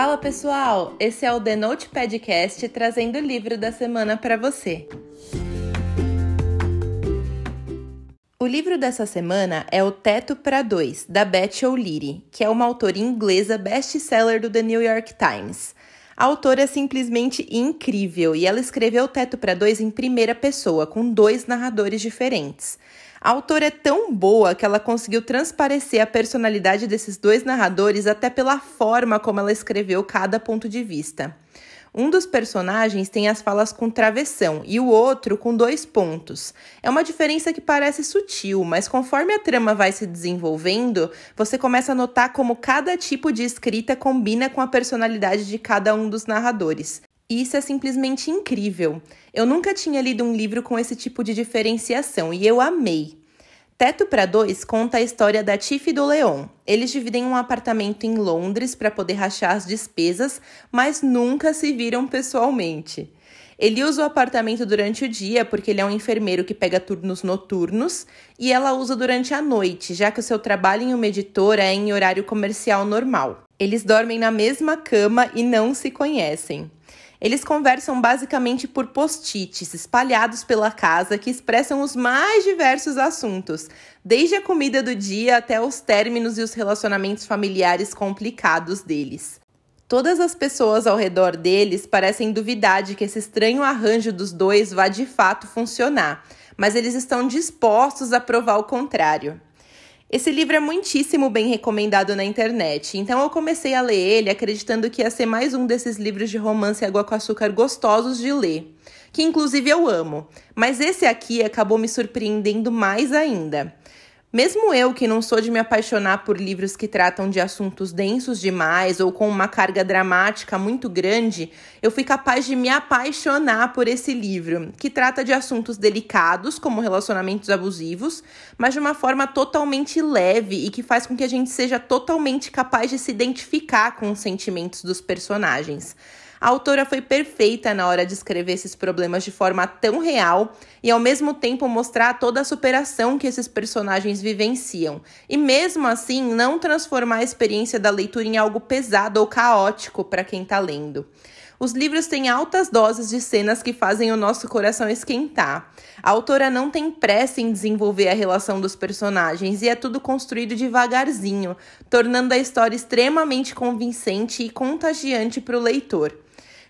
Fala pessoal, esse é o The Note Podcast trazendo o livro da semana para você. O livro dessa semana é O Teto para Dois, da Beth O'Leary, que é uma autora inglesa best-seller do The New York Times. A autora é simplesmente incrível e ela escreveu O Teto para Dois em primeira pessoa, com dois narradores diferentes. A autora é tão boa que ela conseguiu transparecer a personalidade desses dois narradores até pela forma como ela escreveu cada ponto de vista. Um dos personagens tem as falas com travessão e o outro com dois pontos. É uma diferença que parece sutil, mas conforme a trama vai se desenvolvendo, você começa a notar como cada tipo de escrita combina com a personalidade de cada um dos narradores. E isso é simplesmente incrível. Eu nunca tinha lido um livro com esse tipo de diferenciação e eu amei. Teto para Dois conta a história da Tiff e do Leon. Eles dividem um apartamento em Londres para poder rachar as despesas, mas nunca se viram pessoalmente. Ele usa o apartamento durante o dia porque ele é um enfermeiro que pega turnos noturnos e ela usa durante a noite, já que o seu trabalho em uma editora é em horário comercial normal. Eles dormem na mesma cama e não se conhecem. Eles conversam basicamente por post-its espalhados pela casa que expressam os mais diversos assuntos, desde a comida do dia até os términos e os relacionamentos familiares complicados deles. Todas as pessoas ao redor deles parecem duvidar de que esse estranho arranjo dos dois vá de fato funcionar, mas eles estão dispostos a provar o contrário. Esse livro é muitíssimo bem recomendado na internet, então eu comecei a ler ele acreditando que ia ser mais um desses livros de romance água com açúcar gostosos de ler, que inclusive eu amo, mas esse aqui acabou me surpreendendo mais ainda. Mesmo eu, que não sou de me apaixonar por livros que tratam de assuntos densos demais ou com uma carga dramática muito grande, eu fui capaz de me apaixonar por esse livro, que trata de assuntos delicados, como relacionamentos abusivos, mas de uma forma totalmente leve e que faz com que a gente seja totalmente capaz de se identificar com os sentimentos dos personagens. A autora foi perfeita na hora de escrever esses problemas de forma tão real e ao mesmo tempo mostrar toda a superação que esses personagens vivenciam, e mesmo assim não transformar a experiência da leitura em algo pesado ou caótico para quem está lendo. Os livros têm altas doses de cenas que fazem o nosso coração esquentar. A autora não tem pressa em desenvolver a relação dos personagens e é tudo construído devagarzinho, tornando a história extremamente convincente e contagiante para o leitor.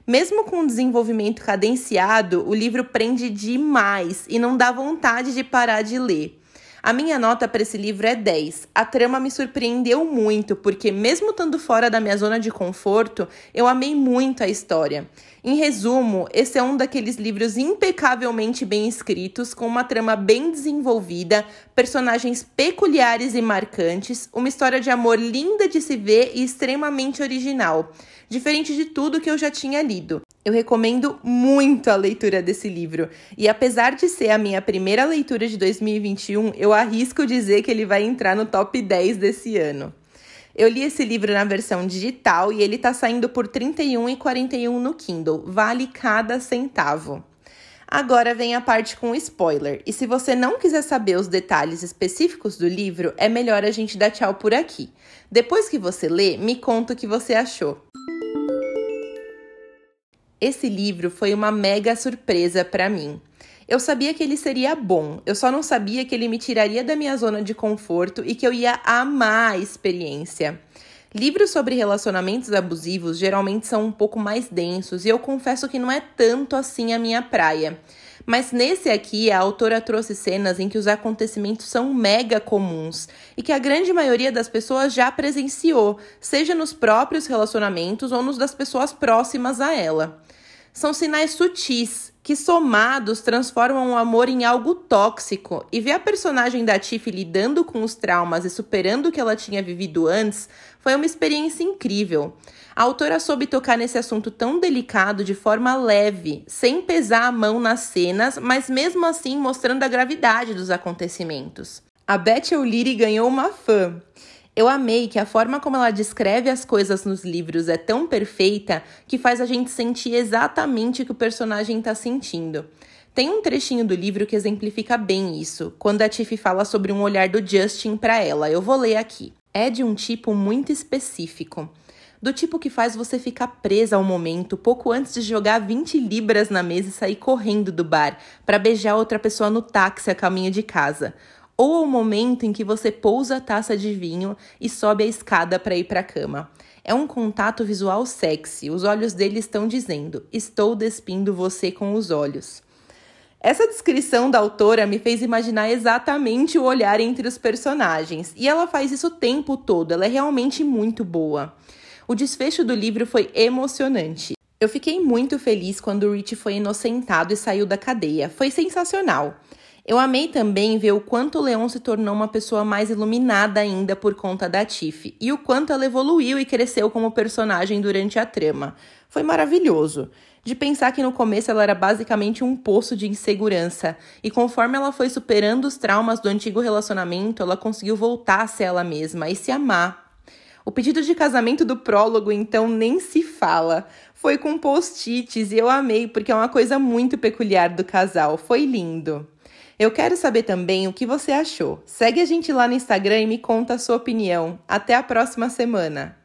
Mesmo com um desenvolvimento cadenciado, o livro prende demais e não dá vontade de parar de ler. A minha nota para esse livro é 10. A trama me surpreendeu muito, porque, mesmo estando fora da minha zona de conforto, eu amei muito a história. Em resumo, esse é um daqueles livros impecavelmente bem escritos, com uma trama bem desenvolvida, personagens peculiares e marcantes, uma história de amor linda de se ver e extremamente original diferente de tudo que eu já tinha lido. Eu recomendo muito a leitura desse livro, e apesar de ser a minha primeira leitura de 2021, eu arrisco dizer que ele vai entrar no top 10 desse ano. Eu li esse livro na versão digital e ele está saindo por R$ 31,41 no Kindle. Vale cada centavo. Agora vem a parte com spoiler. E se você não quiser saber os detalhes específicos do livro, é melhor a gente dar tchau por aqui. Depois que você lê, me conta o que você achou. Esse livro foi uma mega surpresa para mim. Eu sabia que ele seria bom, eu só não sabia que ele me tiraria da minha zona de conforto e que eu ia amar a experiência. Livros sobre relacionamentos abusivos geralmente são um pouco mais densos e eu confesso que não é tanto assim a minha praia. Mas nesse aqui, a autora trouxe cenas em que os acontecimentos são mega comuns e que a grande maioria das pessoas já presenciou, seja nos próprios relacionamentos ou nos das pessoas próximas a ela. São sinais sutis que, somados, transformam o amor em algo tóxico. E ver a personagem da Tiff lidando com os traumas e superando o que ela tinha vivido antes foi uma experiência incrível. A autora soube tocar nesse assunto tão delicado de forma leve, sem pesar a mão nas cenas, mas mesmo assim mostrando a gravidade dos acontecimentos. A Beth O'Leary ganhou uma fã. Eu amei que a forma como ela descreve as coisas nos livros é tão perfeita que faz a gente sentir exatamente o que o personagem está sentindo. Tem um trechinho do livro que exemplifica bem isso, quando a Tiff fala sobre um olhar do Justin para ela. Eu vou ler aqui. É de um tipo muito específico. do tipo que faz você ficar presa ao momento pouco antes de jogar 20 libras na mesa e sair correndo do bar para beijar outra pessoa no táxi a caminho de casa, ou ao momento em que você pousa a taça de vinho e sobe a escada para ir para a cama. É um contato visual sexy. Os olhos dele estão dizendo: "Estou despindo você com os olhos". Essa descrição da autora me fez imaginar exatamente o olhar entre os personagens, e ela faz isso o tempo todo, ela é realmente muito boa. O desfecho do livro foi emocionante. Eu fiquei muito feliz quando o Rich foi inocentado e saiu da cadeia. Foi sensacional. Eu amei também ver o quanto o Leon se tornou uma pessoa mais iluminada ainda por conta da Tiff e o quanto ela evoluiu e cresceu como personagem durante a trama. Foi maravilhoso de pensar que no começo ela era basicamente um poço de insegurança, e conforme ela foi superando os traumas do antigo relacionamento, ela conseguiu voltar a ser ela mesma e se amar. O pedido de casamento do prólogo, então, nem se fala. Foi com post-its e eu amei porque é uma coisa muito peculiar do casal. Foi lindo. Eu quero saber também o que você achou. Segue a gente lá no Instagram e me conta a sua opinião. Até a próxima semana!